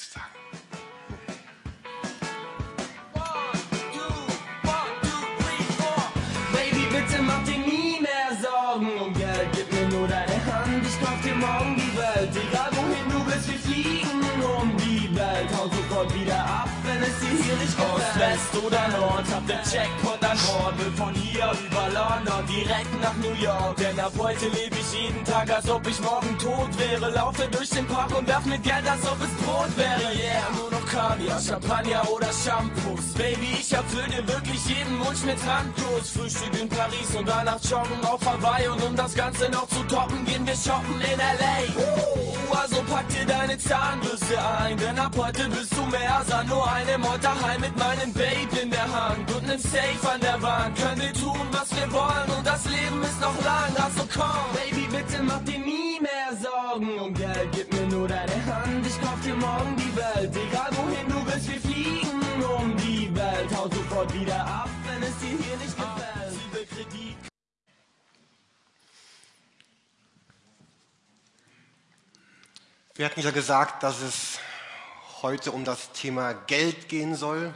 Eines sagen. Gefällt. Ost, West oder Nord, hab den Checkpoint an Bord. Will von hier über London direkt nach New York. Denn ab heute lebe ich jeden Tag, als ob ich morgen tot wäre. Laufe durch den Park und werf mit Geld, als ob es Brot wäre. Yeah, nur noch Kaviar, Champagner oder Shampoos. Baby, ich erfüll dir wirklich jeden Wunsch mit Handlos. Frühstück in Paris und danach joggen auf Hawaii. Und um das Ganze noch zu toppen, gehen wir shoppen in L.A. Pack dir deine Zahnbürste ein, denn ab heute bist du mehr als nur eine Motterheim mit meinem Babe in der Hand und nem Safe an der Wand. Können wir tun, was wir wollen und das Leben ist noch lang, also komm. Baby, bitte mach dir nie mehr Sorgen um Geld, gib mir nur deine Hand, ich kauf dir morgen die Welt. Egal wohin du willst, wir fliegen um die Welt. Hau sofort wieder ab, wenn es dir hier nicht gefällt. Liebe Kredit. Wir hatten ja gesagt, dass es heute um das Thema Geld gehen soll,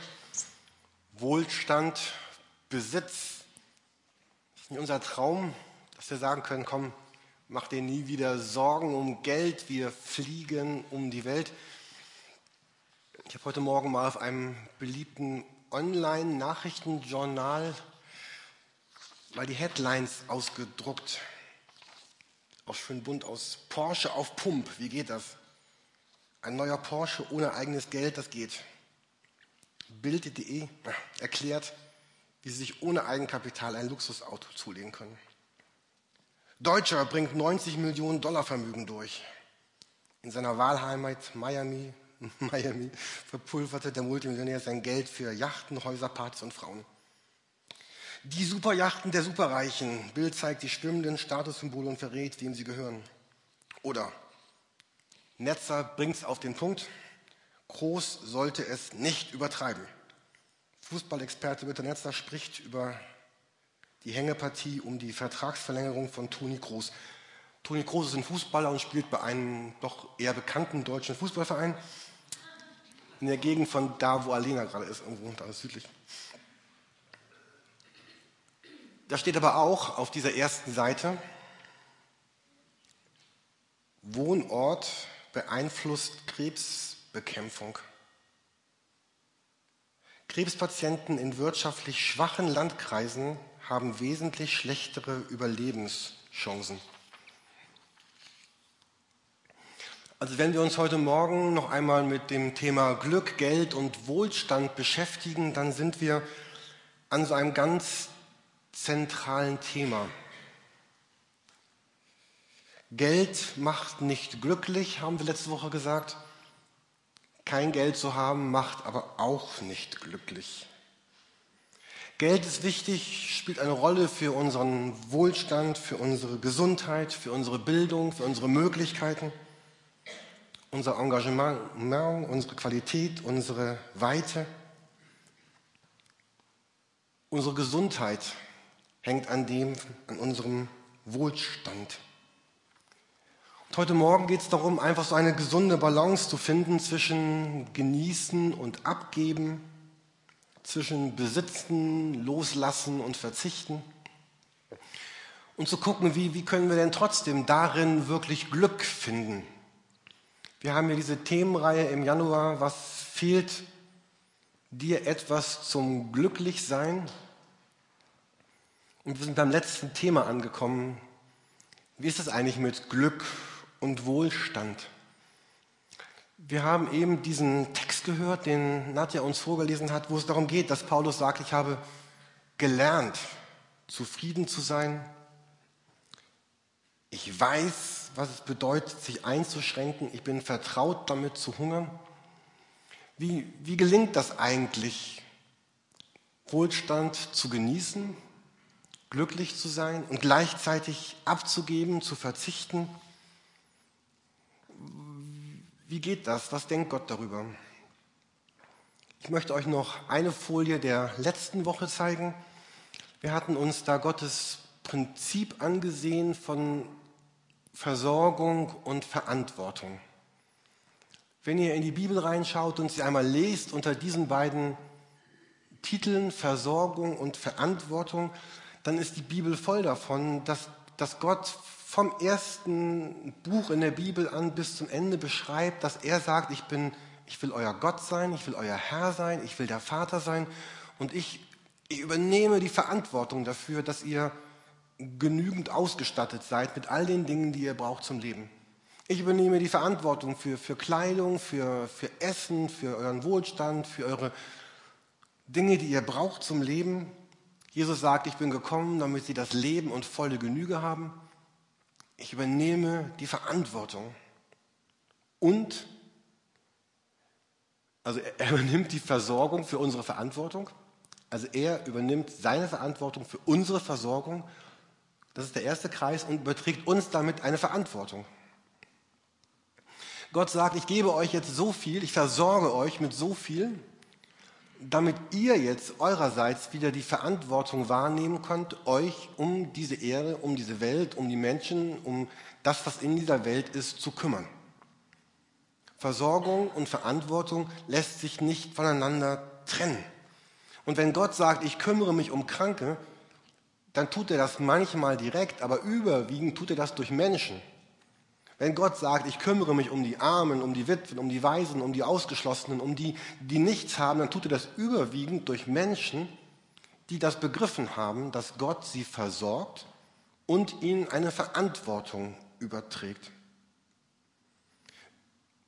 Wohlstand, Besitz. Das ist nicht unser Traum, dass wir sagen können, komm, mach dir nie wieder Sorgen um Geld, wir fliegen um die Welt. Ich habe heute Morgen mal auf einem beliebten Online-Nachrichtenjournal mal die Headlines ausgedruckt. Auch schön bunt aus. Porsche auf Pump, wie geht das? Ein neuer Porsche ohne eigenes Geld, das geht. Bild.de erklärt, wie Sie sich ohne Eigenkapital ein Luxusauto zulegen können. Deutscher bringt 90 Millionen Dollar Vermögen durch. In seiner Wahlheimat Miami, Miami verpulverte der Multimillionär sein Geld für Yachten, Häuser, Partys und Frauen. Die Superjachten der Superreichen. Bild zeigt die schwimmenden Statussymbole und verrät, wem sie gehören. Oder Netzer bringt es auf den Punkt. Groß sollte es nicht übertreiben. Fußballexperte Bitter Netzer spricht über die Hängepartie um die Vertragsverlängerung von Toni Kroos. Toni Kroos ist ein Fußballer und spielt bei einem doch eher bekannten deutschen Fußballverein in der Gegend von da, wo Alena gerade ist, irgendwo da südlich. Da steht aber auch auf dieser ersten Seite, Wohnort beeinflusst Krebsbekämpfung. Krebspatienten in wirtschaftlich schwachen Landkreisen haben wesentlich schlechtere Überlebenschancen. Also wenn wir uns heute Morgen noch einmal mit dem Thema Glück, Geld und Wohlstand beschäftigen, dann sind wir an so einem ganz zentralen Thema. Geld macht nicht glücklich, haben wir letzte Woche gesagt. Kein Geld zu haben macht aber auch nicht glücklich. Geld ist wichtig, spielt eine Rolle für unseren Wohlstand, für unsere Gesundheit, für unsere Bildung, für unsere Möglichkeiten, unser Engagement, unsere Qualität, unsere Weite. Unsere Gesundheit hängt an dem, an unserem Wohlstand. Und heute Morgen geht es darum, einfach so eine gesunde Balance zu finden zwischen Genießen und Abgeben, zwischen Besitzen, Loslassen und Verzichten. Und zu gucken, wie, wie können wir denn trotzdem darin wirklich Glück finden. Wir haben hier diese Themenreihe im Januar, was fehlt dir etwas zum Glücklichsein? Und wir sind beim letzten Thema angekommen. Wie ist es eigentlich mit Glück und Wohlstand? Wir haben eben diesen Text gehört, den Nadja uns vorgelesen hat, wo es darum geht, dass Paulus sagt, ich habe gelernt, zufrieden zu sein. Ich weiß, was es bedeutet, sich einzuschränken. Ich bin vertraut damit zu hungern. Wie, wie gelingt das eigentlich, Wohlstand zu genießen, glücklich zu sein und gleichzeitig abzugeben, zu verzichten? Wie geht das? Was denkt Gott darüber? Ich möchte euch noch eine Folie der letzten Woche zeigen. Wir hatten uns da Gottes Prinzip angesehen von Versorgung und Verantwortung. Wenn ihr in die Bibel reinschaut und sie einmal lest unter diesen beiden Titeln Versorgung und Verantwortung, dann ist die Bibel voll davon, dass, dass Gott vom ersten Buch in der Bibel an bis zum Ende beschreibt, dass er sagt, ich bin, ich will euer Gott sein, ich will euer Herr sein, ich will der Vater sein und ich, ich übernehme die Verantwortung dafür, dass ihr genügend ausgestattet seid mit all den Dingen, die ihr braucht zum Leben. Ich übernehme die Verantwortung für, für Kleidung, für, für Essen, für euren Wohlstand, für eure Dinge, die ihr braucht zum Leben. Jesus sagt, ich bin gekommen, damit sie das Leben und volle Genüge haben. Ich übernehme die Verantwortung. Und, also er übernimmt die Versorgung für unsere Verantwortung. Also er übernimmt seine Verantwortung für unsere Versorgung. Das ist der erste Kreis und überträgt uns damit eine Verantwortung. Gott sagt, ich gebe euch jetzt so viel, ich versorge euch mit so viel, damit ihr jetzt eurerseits wieder die Verantwortung wahrnehmen könnt, euch um diese Erde, um diese Welt, um die Menschen, um das, was in dieser Welt ist, zu kümmern. Versorgung und Verantwortung lässt sich nicht voneinander trennen. Und wenn Gott sagt, ich kümmere mich um Kranke, dann tut er das manchmal direkt, aber überwiegend tut er das durch Menschen. Wenn Gott sagt, ich kümmere mich um die Armen, um die Witwen, um die Waisen, um die Ausgeschlossenen, um die, die nichts haben, dann tut er das überwiegend durch Menschen, die das begriffen haben, dass Gott sie versorgt und ihnen eine Verantwortung überträgt.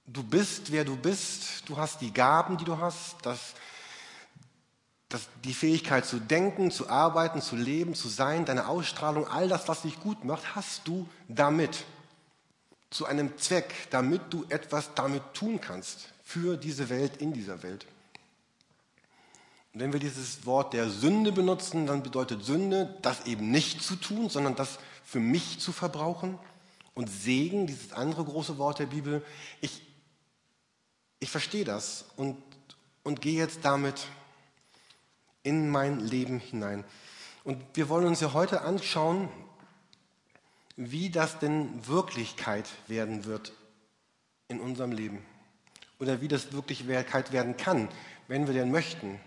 Du bist, wer du bist, du hast die Gaben, die du hast, das, das, die Fähigkeit zu denken, zu arbeiten, zu leben, zu sein, deine Ausstrahlung, all das, was dich gut macht, hast du damit zu einem Zweck, damit du etwas damit tun kannst für diese Welt, in dieser Welt. Und wenn wir dieses Wort der Sünde benutzen, dann bedeutet Sünde, das eben nicht zu tun, sondern das für mich zu verbrauchen. Und Segen, dieses andere große Wort der Bibel, ich, ich verstehe das und, und gehe jetzt damit in mein Leben hinein. Und wir wollen uns ja heute anschauen, wie das denn Wirklichkeit werden wird in unserem Leben. Oder wie das Wirklichkeit werden kann, wenn wir denn möchten,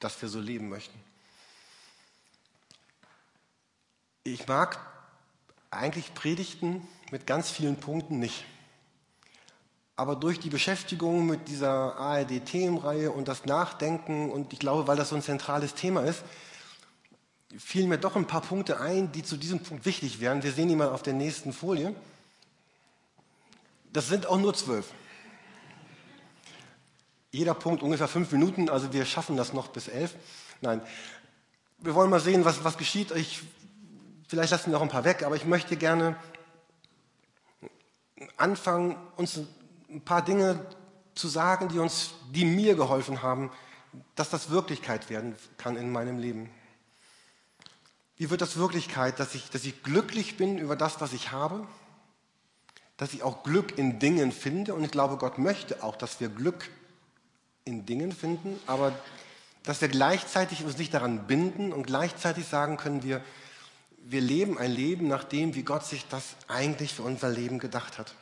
dass wir so leben möchten. Ich mag eigentlich Predigten mit ganz vielen Punkten nicht. Aber durch die Beschäftigung mit dieser ARD-Themenreihe und das Nachdenken und ich glaube, weil das so ein zentrales Thema ist, fielen mir doch ein paar Punkte ein, die zu diesem Punkt wichtig wären. Wir sehen die mal auf der nächsten Folie. Das sind auch nur zwölf. Jeder Punkt ungefähr fünf Minuten, also wir schaffen das noch bis elf. Nein, wir wollen mal sehen, was, was geschieht. Ich, vielleicht lassen wir auch ein paar weg, aber ich möchte gerne anfangen, uns ein paar Dinge zu sagen, die uns, die mir geholfen haben, dass das Wirklichkeit werden kann in meinem Leben. Wie wird das Wirklichkeit, dass ich, dass ich glücklich bin über das, was ich habe? Dass ich auch Glück in Dingen finde? Und ich glaube, Gott möchte auch, dass wir Glück in Dingen finden, aber dass wir gleichzeitig uns nicht daran binden und gleichzeitig sagen können, wir, wir leben ein Leben nach dem, wie Gott sich das eigentlich für unser Leben gedacht hat.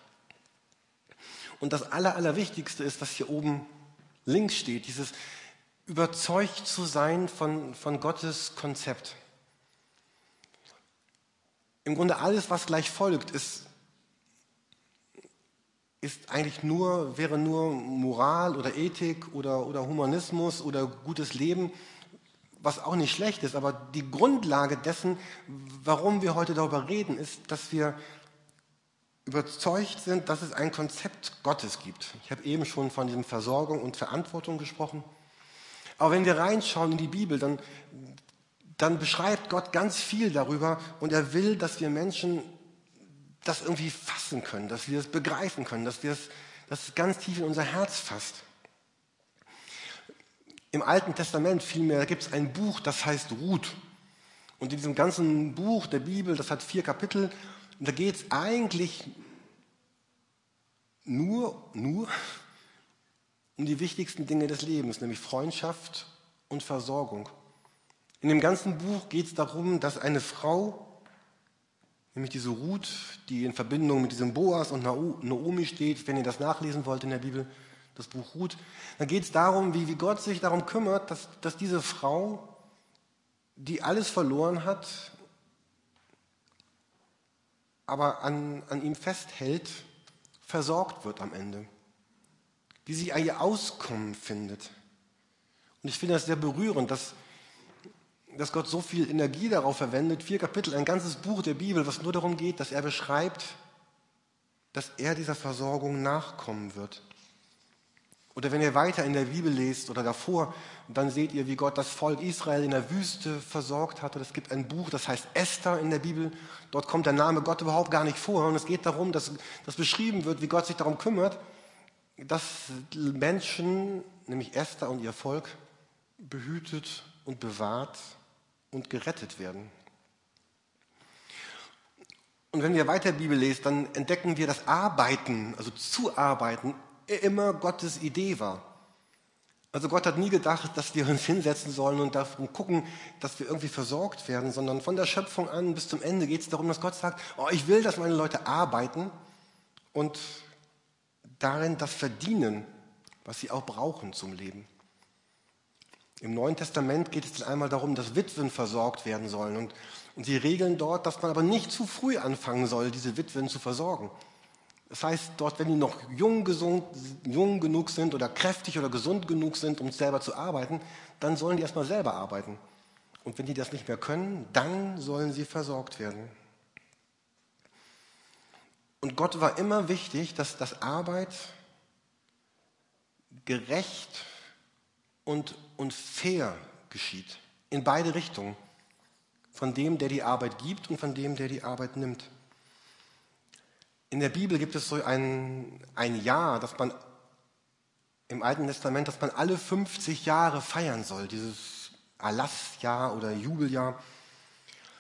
Und das Aller, Allerwichtigste ist, was hier oben links steht, dieses überzeugt zu sein von, von Gottes Konzept. Im Grunde alles, was gleich folgt, ist, ist eigentlich nur, wäre nur Moral oder Ethik oder, oder Humanismus oder gutes Leben, was auch nicht schlecht ist. Aber die Grundlage dessen, warum wir heute darüber reden, ist, dass wir überzeugt sind, dass es ein Konzept Gottes gibt. Ich habe eben schon von diesem Versorgung und Verantwortung gesprochen. Aber wenn wir reinschauen in die Bibel, dann, dann beschreibt Gott ganz viel darüber und er will, dass wir Menschen das irgendwie fassen können, dass wir es begreifen können, dass wir es, dass es ganz tief in unser Herz fasst. Im Alten Testament vielmehr gibt es ein Buch, das heißt Ruth. Und in diesem ganzen Buch der Bibel, das hat vier Kapitel, da geht es eigentlich nur, nur um die wichtigsten Dinge des Lebens, nämlich Freundschaft und Versorgung. In dem ganzen Buch geht es darum, dass eine Frau nämlich diese Ruth, die in Verbindung mit diesem Boas und Naomi steht, wenn ihr das nachlesen wollt in der Bibel, das Buch Ruth, dann geht es darum, wie, wie Gott sich darum kümmert, dass, dass diese Frau, die alles verloren hat, aber an, an ihm festhält, versorgt wird am Ende. Wie sie ihr Auskommen findet. Und ich finde das sehr berührend, dass, dass Gott so viel Energie darauf verwendet, vier Kapitel, ein ganzes Buch der Bibel, was nur darum geht, dass er beschreibt, dass er dieser Versorgung nachkommen wird. Oder wenn ihr weiter in der Bibel lest oder davor, dann seht ihr, wie Gott das Volk Israel in der Wüste versorgt hat. Und es gibt ein Buch, das heißt Esther in der Bibel. Dort kommt der Name Gott überhaupt gar nicht vor. Und es geht darum, dass, dass beschrieben wird, wie Gott sich darum kümmert, dass Menschen, nämlich Esther und ihr Volk, behütet und bewahrt und gerettet werden. Und wenn wir weiter Bibel lesen, dann entdecken wir, dass Arbeiten, also zu arbeiten, immer Gottes Idee war. Also Gott hat nie gedacht, dass wir uns hinsetzen sollen und davon gucken, dass wir irgendwie versorgt werden, sondern von der Schöpfung an bis zum Ende geht es darum, dass Gott sagt, oh, ich will, dass meine Leute arbeiten und darin das verdienen, was sie auch brauchen zum Leben. Im Neuen Testament geht es dann einmal darum, dass Witwen versorgt werden sollen. Und, und sie regeln dort, dass man aber nicht zu früh anfangen soll, diese Witwen zu versorgen. Das heißt, dort, wenn die noch jung, gesund, jung genug sind oder kräftig oder gesund genug sind, um selber zu arbeiten, dann sollen die erstmal selber arbeiten. Und wenn die das nicht mehr können, dann sollen sie versorgt werden. Und Gott war immer wichtig, dass das Arbeit gerecht und, fair geschieht. In beide Richtungen. Von dem, der die Arbeit gibt und von dem, der die Arbeit nimmt. In der Bibel gibt es so ein, ein Jahr, das man im Alten Testament, dass man alle 50 Jahre feiern soll, dieses Erlassjahr oder Jubeljahr.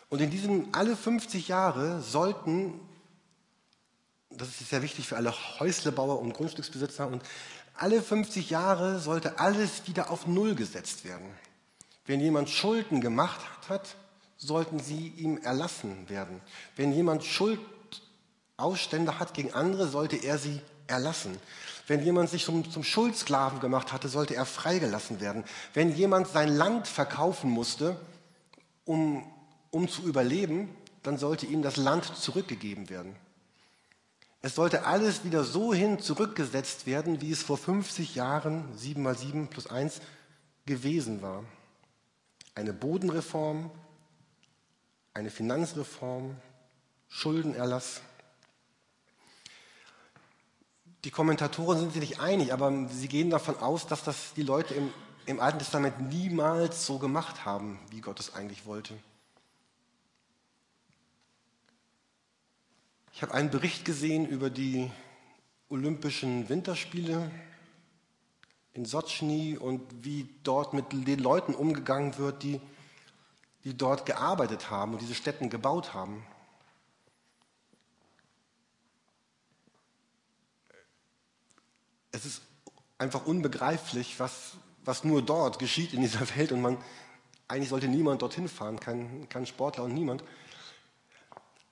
Und in diesen alle 50 Jahre sollten, das ist sehr wichtig für alle Häuslebauer und Grundstücksbesitzer, und alle 50 Jahre sollte alles wieder auf Null gesetzt werden. Wenn jemand Schulden gemacht hat, sollten sie ihm erlassen werden. Wenn jemand Schuld Ausstände hat gegen andere, sollte er sie erlassen. Wenn jemand sich zum, zum Schuldsklaven gemacht hatte, sollte er freigelassen werden. Wenn jemand sein Land verkaufen musste, um, um zu überleben, dann sollte ihm das Land zurückgegeben werden. Es sollte alles wieder so hin zurückgesetzt werden, wie es vor 50 Jahren, 7 mal 7 plus 1, gewesen war. Eine Bodenreform, eine Finanzreform, Schuldenerlass. Die Kommentatoren sind sich nicht einig, aber sie gehen davon aus, dass das die Leute im, im Alten Testament niemals so gemacht haben, wie Gott es eigentlich wollte. Ich habe einen Bericht gesehen über die Olympischen Winterspiele in Sochi und wie dort mit den Leuten umgegangen wird, die, die dort gearbeitet haben und diese Städten gebaut haben. es ist einfach unbegreiflich, was, was nur dort geschieht in dieser Welt und man, eigentlich sollte niemand dorthin fahren, kein, kein Sportler und niemand.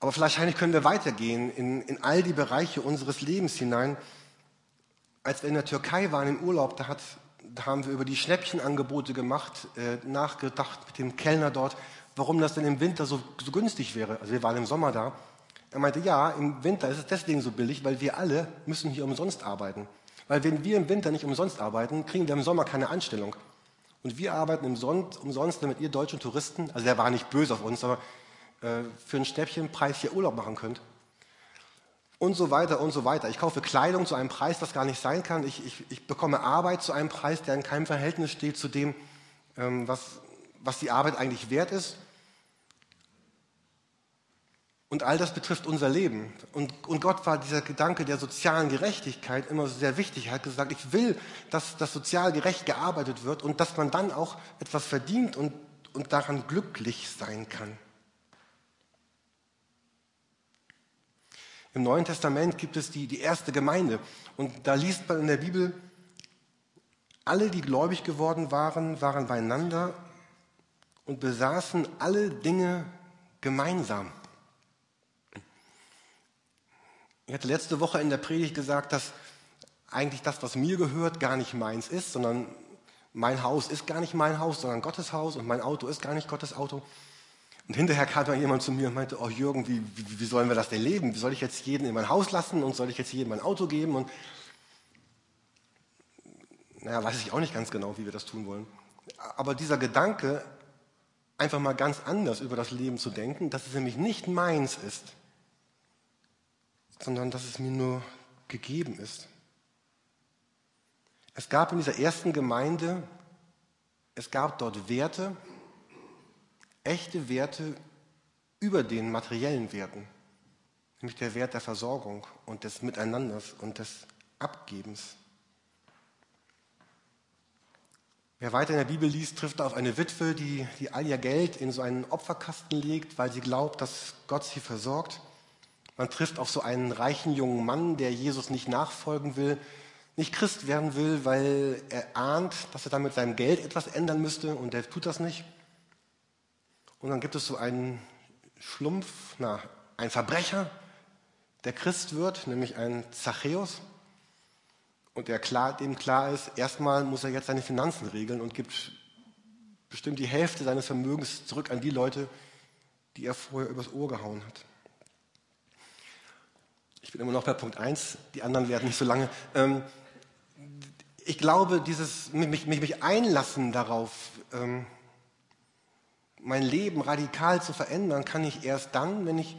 Aber vielleicht können wir weitergehen in, in all die Bereiche unseres Lebens hinein. Als wir in der Türkei waren im Urlaub, da, hat, da haben wir über die Schnäppchenangebote gemacht, äh, nachgedacht mit dem Kellner dort, warum das denn im Winter so, so günstig wäre. Also wir waren im Sommer da. Er meinte, ja, im Winter ist es deswegen so billig, weil wir alle müssen hier umsonst arbeiten. Weil wenn wir im Winter nicht umsonst arbeiten, kriegen wir im Sommer keine Anstellung. Und wir arbeiten umsonst, damit ihr deutschen Touristen, also der war nicht böse auf uns, aber für einen Stäbchenpreis hier Urlaub machen könnt. Und so weiter und so weiter. Ich kaufe Kleidung zu einem Preis, das gar nicht sein kann. Ich, ich, ich bekomme Arbeit zu einem Preis, der in keinem Verhältnis steht zu dem, ähm, was, was die Arbeit eigentlich wert ist. Und all das betrifft unser Leben. Und, und Gott war dieser Gedanke der sozialen Gerechtigkeit immer sehr wichtig. Er hat gesagt, ich will, dass das sozial gerecht gearbeitet wird und dass man dann auch etwas verdient und, und daran glücklich sein kann. Im Neuen Testament gibt es die, die erste Gemeinde. Und da liest man in der Bibel, alle, die gläubig geworden waren, waren beieinander und besaßen alle Dinge gemeinsam. Ich hatte letzte Woche in der Predigt gesagt, dass eigentlich das, was mir gehört, gar nicht meins ist, sondern mein Haus ist gar nicht mein Haus, sondern Gottes Haus und mein Auto ist gar nicht Gottes Auto. Und hinterher kam dann jemand zu mir und meinte, oh Jürgen, wie, wie, wie sollen wir das denn leben? Wie soll ich jetzt jeden in mein Haus lassen und soll ich jetzt jedem mein Auto geben? Und naja, weiß ich auch nicht ganz genau, wie wir das tun wollen. Aber dieser Gedanke, einfach mal ganz anders über das Leben zu denken, dass es nämlich nicht meins ist, sondern dass es mir nur gegeben ist. Es gab in dieser ersten Gemeinde, es gab dort Werte, echte Werte über den materiellen Werten, nämlich der Wert der Versorgung und des Miteinanders und des Abgebens. Wer weiter in der Bibel liest, trifft auf eine Witwe, die, die all ihr Geld in so einen Opferkasten legt, weil sie glaubt, dass Gott sie versorgt. Man trifft auf so einen reichen jungen Mann, der Jesus nicht nachfolgen will, nicht Christ werden will, weil er ahnt, dass er dann mit seinem Geld etwas ändern müsste und er tut das nicht. Und dann gibt es so einen Schlumpf, na, ein Verbrecher, der Christ wird, nämlich ein Zachäus. Und der klar, dem klar ist, erstmal muss er jetzt seine Finanzen regeln und gibt bestimmt die Hälfte seines Vermögens zurück an die Leute, die er vorher übers Ohr gehauen hat. Ich bin immer noch bei Punkt 1, die anderen werden nicht so lange. Ähm, ich glaube, dieses mich, mich, mich einlassen darauf, ähm, mein Leben radikal zu verändern, kann ich erst dann, wenn ich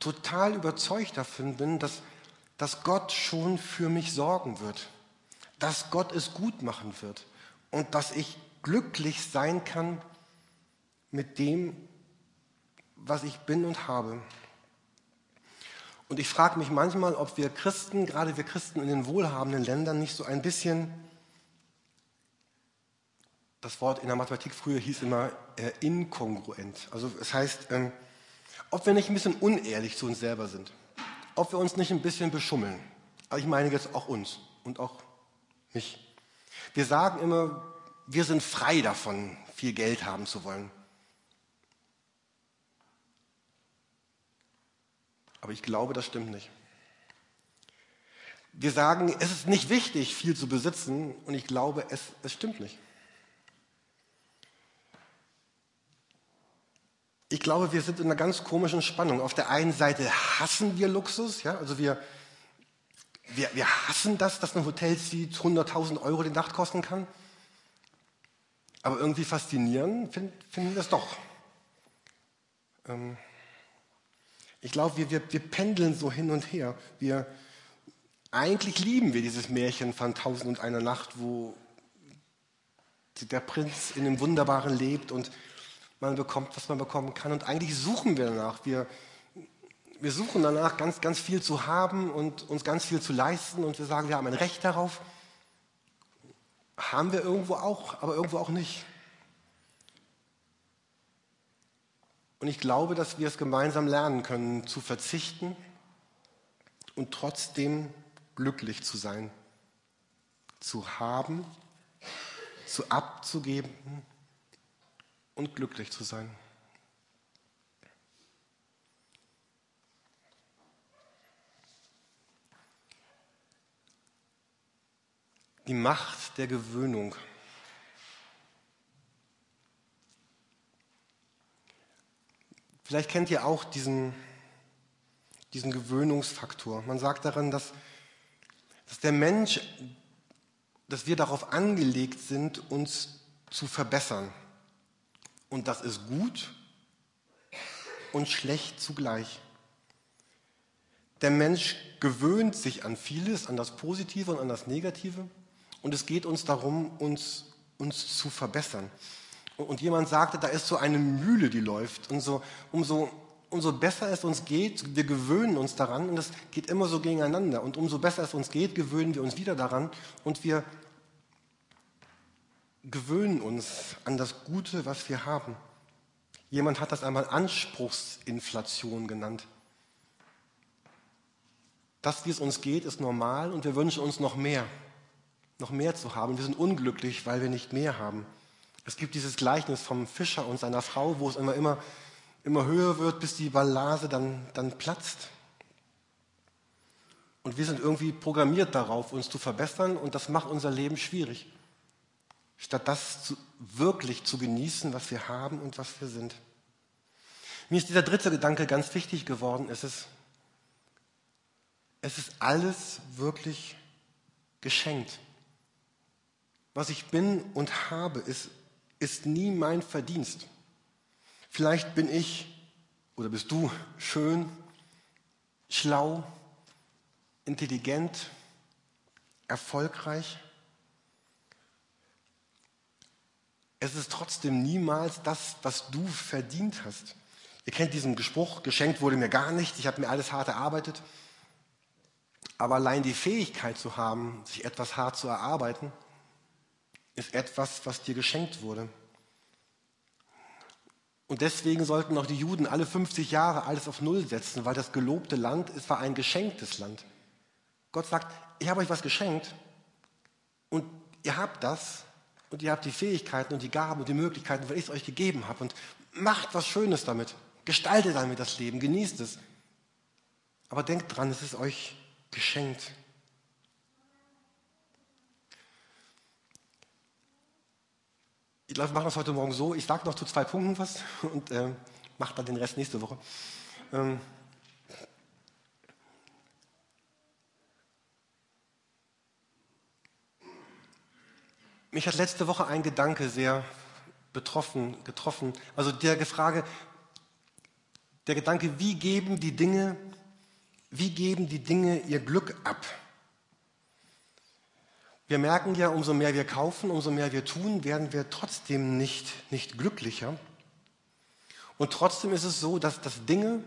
total überzeugt davon bin, dass, dass Gott schon für mich sorgen wird, dass Gott es gut machen wird und dass ich glücklich sein kann mit dem, was ich bin und habe. Und ich frage mich manchmal, ob wir Christen, gerade wir Christen in den wohlhabenden Ländern, nicht so ein bisschen, das Wort in der Mathematik früher hieß immer äh, inkongruent. Also es heißt, ähm, ob wir nicht ein bisschen unehrlich zu uns selber sind, ob wir uns nicht ein bisschen beschummeln. Aber ich meine jetzt auch uns und auch mich. Wir sagen immer, wir sind frei davon, viel Geld haben zu wollen. Aber ich glaube, das stimmt nicht. Wir sagen, es ist nicht wichtig, viel zu besitzen, und ich glaube, es, es stimmt nicht. Ich glaube, wir sind in einer ganz komischen Spannung. Auf der einen Seite hassen wir Luxus, ja, also wir, wir, wir hassen das, dass ein Hotelsuite 100.000 Euro die Nacht kosten kann. Aber irgendwie faszinierend find, finden wir es doch. Ähm, ich glaube, wir, wir, wir pendeln so hin und her. Wir, eigentlich lieben wir dieses Märchen von Tausend und einer Nacht, wo der Prinz in einem Wunderbaren lebt und man bekommt, was man bekommen kann. Und eigentlich suchen wir danach. Wir, wir suchen danach, ganz, ganz viel zu haben und uns ganz viel zu leisten. Und wir sagen, wir haben ein Recht darauf. Haben wir irgendwo auch, aber irgendwo auch nicht. Und ich glaube, dass wir es gemeinsam lernen können, zu verzichten und trotzdem glücklich zu sein, zu haben, zu abzugeben und glücklich zu sein. Die Macht der Gewöhnung. Vielleicht kennt ihr auch diesen, diesen Gewöhnungsfaktor. Man sagt daran, dass, dass der Mensch, dass wir darauf angelegt sind, uns zu verbessern. Und das ist gut und schlecht zugleich. Der Mensch gewöhnt sich an vieles, an das Positive und an das Negative. Und es geht uns darum, uns, uns zu verbessern und jemand sagte, da ist so eine Mühle, die läuft. Und so, umso, umso besser es uns geht, wir gewöhnen uns daran und es geht immer so gegeneinander. Und umso besser es uns geht, gewöhnen wir uns wieder daran und wir gewöhnen uns an das Gute, was wir haben. Jemand hat das einmal Anspruchsinflation genannt. Das, wie es uns geht, ist normal und wir wünschen uns noch mehr, noch mehr zu haben. Wir sind unglücklich, weil wir nicht mehr haben. Es gibt dieses Gleichnis vom Fischer und seiner Frau, wo es immer, immer, immer höher wird, bis die Ballase dann, dann platzt. Und wir sind irgendwie programmiert darauf, uns zu verbessern und das macht unser Leben schwierig. Statt das zu, wirklich zu genießen, was wir haben und was wir sind. Mir ist dieser dritte Gedanke ganz wichtig geworden. Es ist, es ist alles wirklich geschenkt. Was ich bin und habe, ist, ist nie mein Verdienst. Vielleicht bin ich oder bist du schön, schlau, intelligent, erfolgreich. Es ist trotzdem niemals das, was du verdient hast. Ihr kennt diesen Spruch, geschenkt wurde mir gar nichts, ich habe mir alles hart erarbeitet. Aber allein die Fähigkeit zu haben, sich etwas hart zu erarbeiten, ist etwas, was dir geschenkt wurde. Und deswegen sollten auch die Juden alle 50 Jahre alles auf Null setzen, weil das gelobte Land es war ein geschenktes Land. Gott sagt, ich habe euch was geschenkt und ihr habt das und ihr habt die Fähigkeiten und die Gaben und die Möglichkeiten, weil ich es euch gegeben habe. Und macht was Schönes damit. Gestaltet damit das Leben, genießt es. Aber denkt dran, es ist euch geschenkt. Ich glaube, wir machen das heute Morgen so. Ich sage noch zu zwei Punkten was und äh, mache dann den Rest nächste Woche. Ähm Mich hat letzte Woche ein Gedanke sehr betroffen, getroffen. Also der Frage, der Gedanke, wie geben die Dinge, wie geben die Dinge ihr Glück ab? Wir merken ja, umso mehr wir kaufen, umso mehr wir tun, werden wir trotzdem nicht, nicht glücklicher. Und trotzdem ist es so, dass, dass Dinge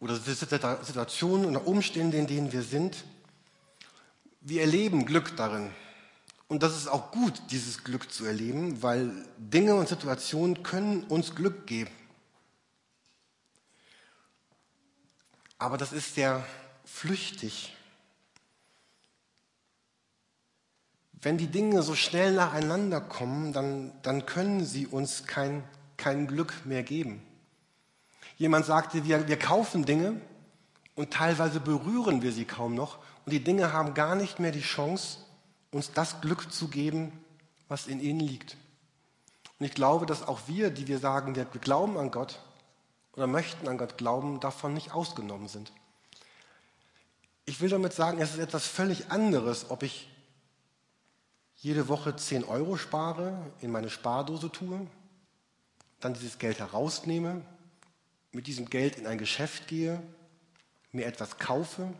oder Situationen oder Umstände, in denen wir sind, wir erleben Glück darin. Und das ist auch gut, dieses Glück zu erleben, weil Dinge und Situationen können uns Glück geben. Aber das ist sehr flüchtig. Wenn die Dinge so schnell nacheinander kommen, dann, dann können sie uns kein, kein Glück mehr geben. Jemand sagte, wir, wir kaufen Dinge und teilweise berühren wir sie kaum noch und die Dinge haben gar nicht mehr die Chance, uns das Glück zu geben, was in ihnen liegt. Und ich glaube, dass auch wir, die wir sagen, wir glauben an Gott oder möchten an Gott glauben, davon nicht ausgenommen sind. Ich will damit sagen, es ist etwas völlig anderes, ob ich jede Woche 10 Euro spare, in meine Spardose tue, dann dieses Geld herausnehme, mit diesem Geld in ein Geschäft gehe, mir etwas kaufe,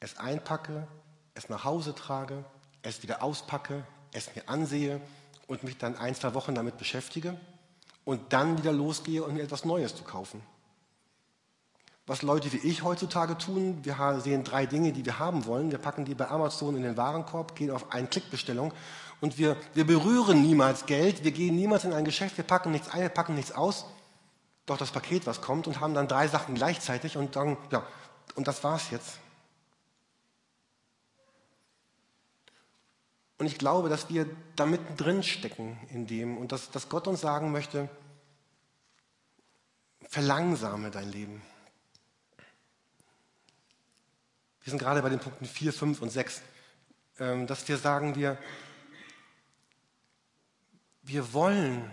es einpacke, es nach Hause trage es wieder auspacke, es mir ansehe und mich dann ein, zwei Wochen damit beschäftige und dann wieder losgehe und mir etwas Neues zu kaufen. Was Leute wie ich heutzutage tun, wir sehen drei Dinge, die wir haben wollen. Wir packen die bei Amazon in den Warenkorb, gehen auf eine Klickbestellung und wir, wir berühren niemals Geld, wir gehen niemals in ein Geschäft, wir packen nichts ein, wir packen nichts aus, doch das Paket, was kommt und haben dann drei Sachen gleichzeitig und sagen, ja, und das war's jetzt. Und ich glaube, dass wir da mittendrin stecken in dem und dass, dass Gott uns sagen möchte, verlangsame dein Leben. Wir sind gerade bei den Punkten 4, 5 und 6, ähm, dass wir sagen, wir, wir wollen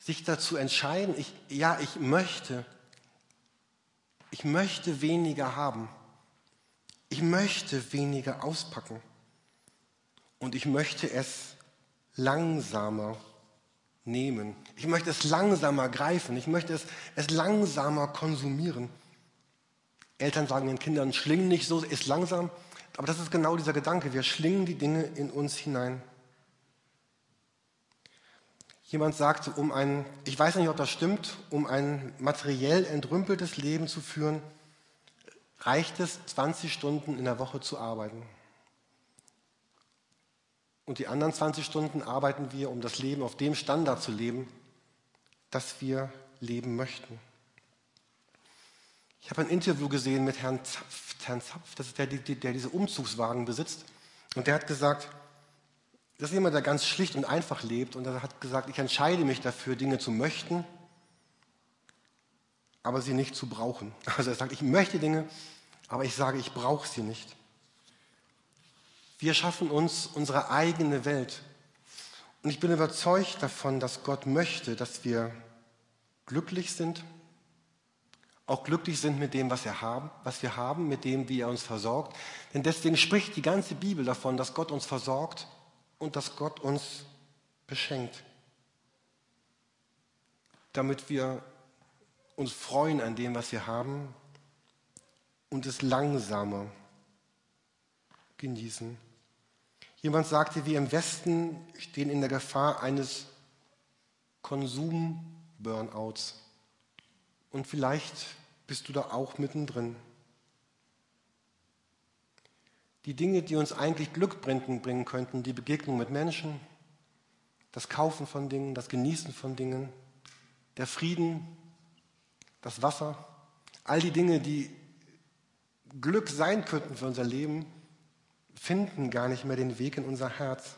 sich dazu entscheiden, ich, ja, ich möchte, ich möchte weniger haben. Ich möchte weniger auspacken. Und ich möchte es langsamer nehmen. Ich möchte es langsamer greifen. Ich möchte es, es langsamer konsumieren. Eltern sagen den Kindern, schling nicht so, ist langsam. Aber das ist genau dieser Gedanke. Wir schlingen die Dinge in uns hinein. Jemand sagt, um ein, ich weiß nicht, ob das stimmt, um ein materiell entrümpeltes Leben zu führen, reicht es, 20 Stunden in der Woche zu arbeiten. Und die anderen 20 Stunden arbeiten wir, um das Leben auf dem Standard zu leben, das wir leben möchten. Ich habe ein Interview gesehen mit Herrn Zapf, Herrn Zapf das ist der, der, diese Umzugswagen besitzt. Und der hat gesagt, das ist jemand, der ganz schlicht und einfach lebt. Und er hat gesagt, ich entscheide mich dafür, Dinge zu möchten, aber sie nicht zu brauchen. Also er sagt, ich möchte Dinge, Aber ich sage, ich brauche sie nicht. Wir schaffen uns unsere eigene Welt. Und ich bin überzeugt davon, dass Gott möchte, dass wir glücklich sind, auch glücklich sind mit dem, was wir haben, was wir haben, mit dem, wie er uns versorgt. Denn deswegen spricht die ganze Bibel davon, dass Gott uns versorgt und dass Gott uns beschenkt, damit wir uns freuen an dem, was wir haben und es langsamer genießen. Jemand sagte, wir im Westen stehen in der Gefahr eines Konsum-Burnouts. Und vielleicht bist du da auch mittendrin. Die Dinge, die uns eigentlich Glück bringen könnten, die Begegnung mit Menschen, das Kaufen von Dingen, das Genießen von Dingen, der Frieden, das Wasser, all die Dinge, die Glück sein könnten für unser Leben, finden gar nicht mehr den Weg in unser Herz,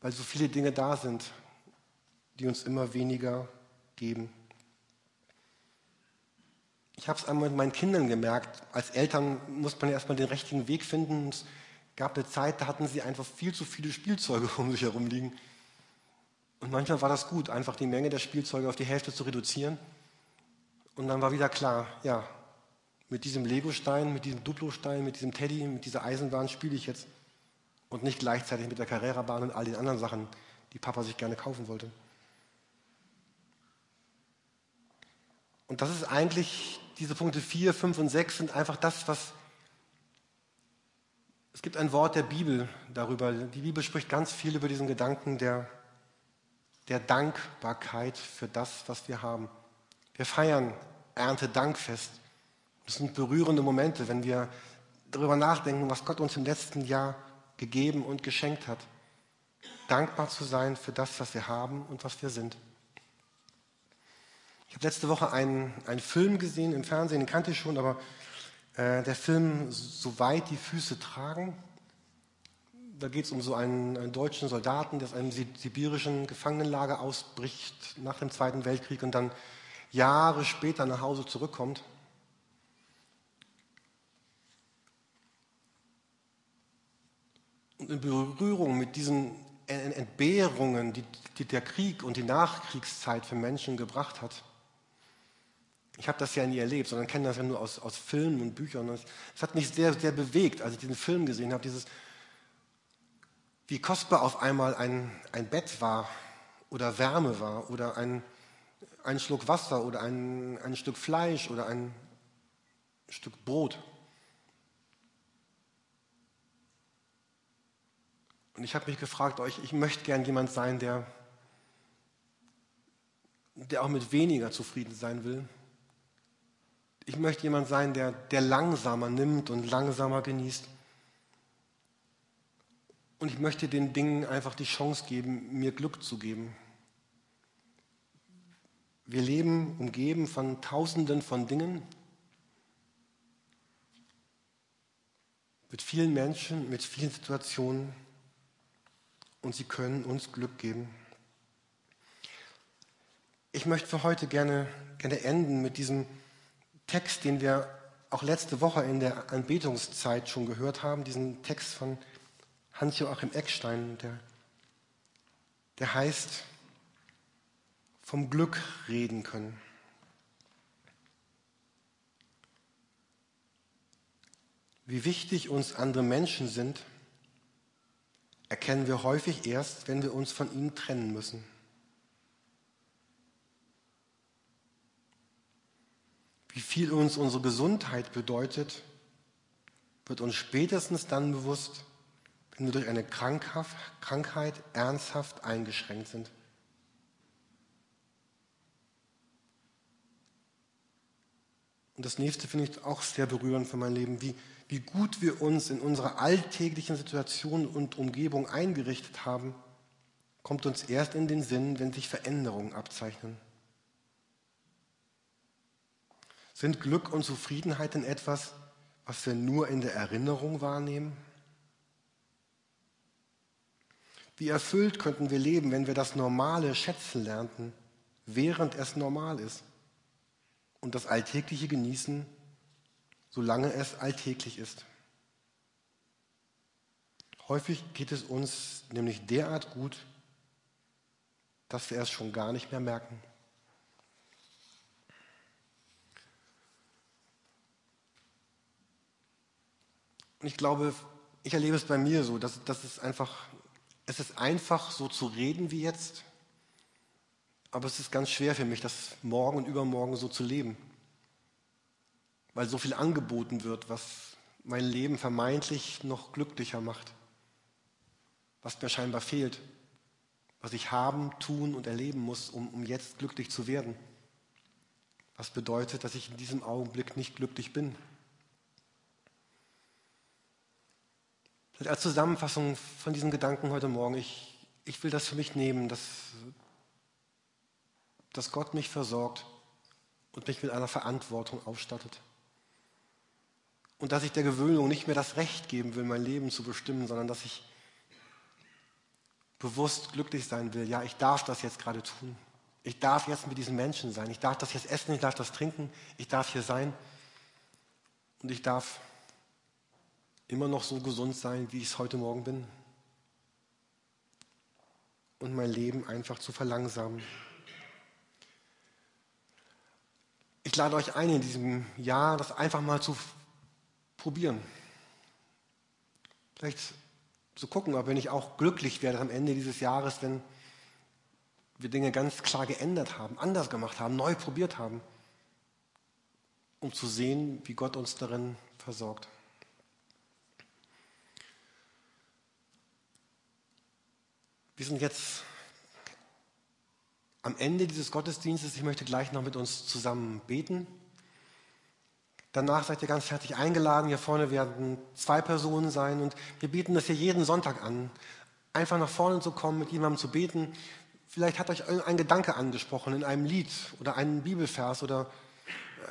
weil so viele Dinge da sind, die uns immer weniger geben. Ich habe es einmal mit meinen Kindern gemerkt. Als Eltern muss man erstmal den richtigen Weg finden. Es gab eine Zeit, da hatten sie einfach viel zu viele Spielzeuge um sich herum liegen. Und manchmal war das gut, einfach die Menge der Spielzeuge auf die Hälfte zu reduzieren. Und dann war wieder klar, ja, mit diesem Legostein, mit diesem Duplostein, mit diesem Teddy, mit dieser Eisenbahn spiele ich jetzt. Und nicht gleichzeitig mit der Carrera-Bahn und all den anderen Sachen, die Papa sich gerne kaufen wollte. Und das ist eigentlich, diese Punkte 4, 5 und 6 sind einfach das, was. Es gibt ein Wort der Bibel darüber. Die Bibel spricht ganz viel über diesen Gedanken der, der Dankbarkeit für das, was wir haben. Wir feiern Erntedankfest. Das sind berührende Momente, wenn wir darüber nachdenken, was Gott uns im letzten Jahr gegeben und geschenkt hat. Dankbar zu sein für das, was wir haben und was wir sind. Ich habe letzte Woche einen, einen Film gesehen im Fernsehen, den kannte ich schon, aber äh, der Film Soweit die Füße tragen. Da geht es um so einen, einen, deutschen Soldaten, der aus einem sibirischen Gefangenenlager ausbricht nach dem Zweiten Weltkrieg und dann Jahre später nach Hause zurückkommt in Berührung mit diesen Entbehrungen, die, die der Krieg und die Nachkriegszeit für Menschen gebracht hat. Ich habe das ja nie erlebt, sondern kenne das ja nur aus, aus Filmen und Büchern. Es hat mich sehr, sehr bewegt, als ich diesen Film gesehen habe, dieses, wie kostbar auf einmal ein, ein Bett war oder Wärme war oder ein, ein Schluck Wasser oder ein, ein Stück Fleisch oder ein Stück Brot. Und ich habe mich gefragt, euch, ich möchte gern jemand sein, der, der auch mit weniger zufrieden sein will. Ich möchte jemand sein, der, der langsamer nimmt und langsamer genießt. Und ich möchte den Dingen einfach die Chance geben, mir Glück zu geben. Wir leben umgeben von Tausenden von Dingen, mit vielen Menschen, mit vielen Situationen und sie können uns Glück geben. Ich möchte für heute gerne, gerne enden mit diesem Text, den wir auch letzte Woche in der Anbetungszeit schon gehört haben, diesen Text von Hans-Joachim Eckstein, der, der heißt, vom Glück reden können. Wie wichtig uns andere Menschen sind, erkennen wir häufig erst, wenn wir uns von ihnen trennen müssen. Wie viel uns unsere Gesundheit bedeutet, wird uns spätestens dann bewusst, wenn wir durch eine Krankheit ernsthaft eingeschränkt sind. Und das nächste finde ich auch sehr berührend für mein Leben, wie, wie gut wir uns in unserer alltäglichen Situation und Umgebung eingerichtet haben, kommt uns erst in den Sinn, wenn sich Veränderungen abzeichnen. Sind Glück und Zufriedenheit denn etwas, was wir nur in der Erinnerung wahrnehmen? Wie erfüllt könnten wir leben, wenn wir das Normale schätzen lernten, während es normal ist und das alltägliche Genießen solange es alltäglich ist. Häufig geht es uns nämlich derart gut, dass wir es schon gar nicht mehr merken. Und ich glaube, ich erlebe es bei mir so, dass, dass es einfach, es ist einfach so zu reden wie jetzt, aber es ist ganz schwer für mich, das morgen und übermorgen so zu leben, weil so viel angeboten wird, was mein Leben vermeintlich noch glücklicher macht, was mir scheinbar fehlt, was ich haben, tun und erleben muss, um, um jetzt glücklich zu werden. Was bedeutet, dass ich in diesem Augenblick nicht glücklich bin. Als Zusammenfassung von diesen Gedanken heute Morgen, ich, ich will das für mich nehmen, dass, dass Gott mich versorgt und mich mit einer Verantwortung ausstattet. Und dass ich der Gewöhnung nicht mehr das Recht geben will, mein Leben zu bestimmen, sondern dass ich bewusst glücklich sein will. Ja, ich darf das jetzt gerade tun. Ich darf jetzt mit diesen Menschen sein. Ich darf das jetzt essen, ich darf das trinken, ich darf hier sein. Und ich darf immer noch so gesund sein, wie ich es heute Morgen bin. Und mein Leben einfach zu verlangsamen. Ich lade euch ein, in diesem Jahr das einfach mal zu probieren. Vielleicht zu gucken, ob wir nicht auch glücklich werden am Ende dieses Jahres, wenn wir Dinge ganz klar geändert haben, anders gemacht haben, neu probiert haben, um zu sehen, wie Gott uns darin versorgt. Wir sind jetzt am Ende dieses Gottesdienstes. Ich möchte gleich noch mit uns zusammen beten. Danach seid ihr ganz herzlich eingeladen. Hier vorne werden zwei Personen sein und wir bieten das hier jeden Sonntag an. Einfach nach vorne zu kommen, mit jemandem zu beten. Vielleicht hat euch ein Gedanke angesprochen in einem Lied oder einen Bibelvers oder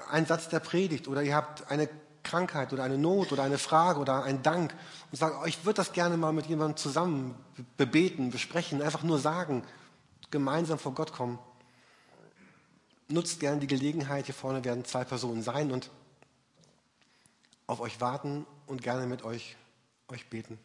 ein Satz der Predigt oder ihr habt eine Krankheit oder eine Not oder eine Frage oder ein Dank und sagen, oh, ich würde das gerne mal mit jemandem zusammen bebeten, besprechen, einfach nur sagen, gemeinsam vor Gott kommen. Nutzt gerne die Gelegenheit, hier vorne werden zwei Personen sein und auf euch warten und gerne mit euch, euch beten.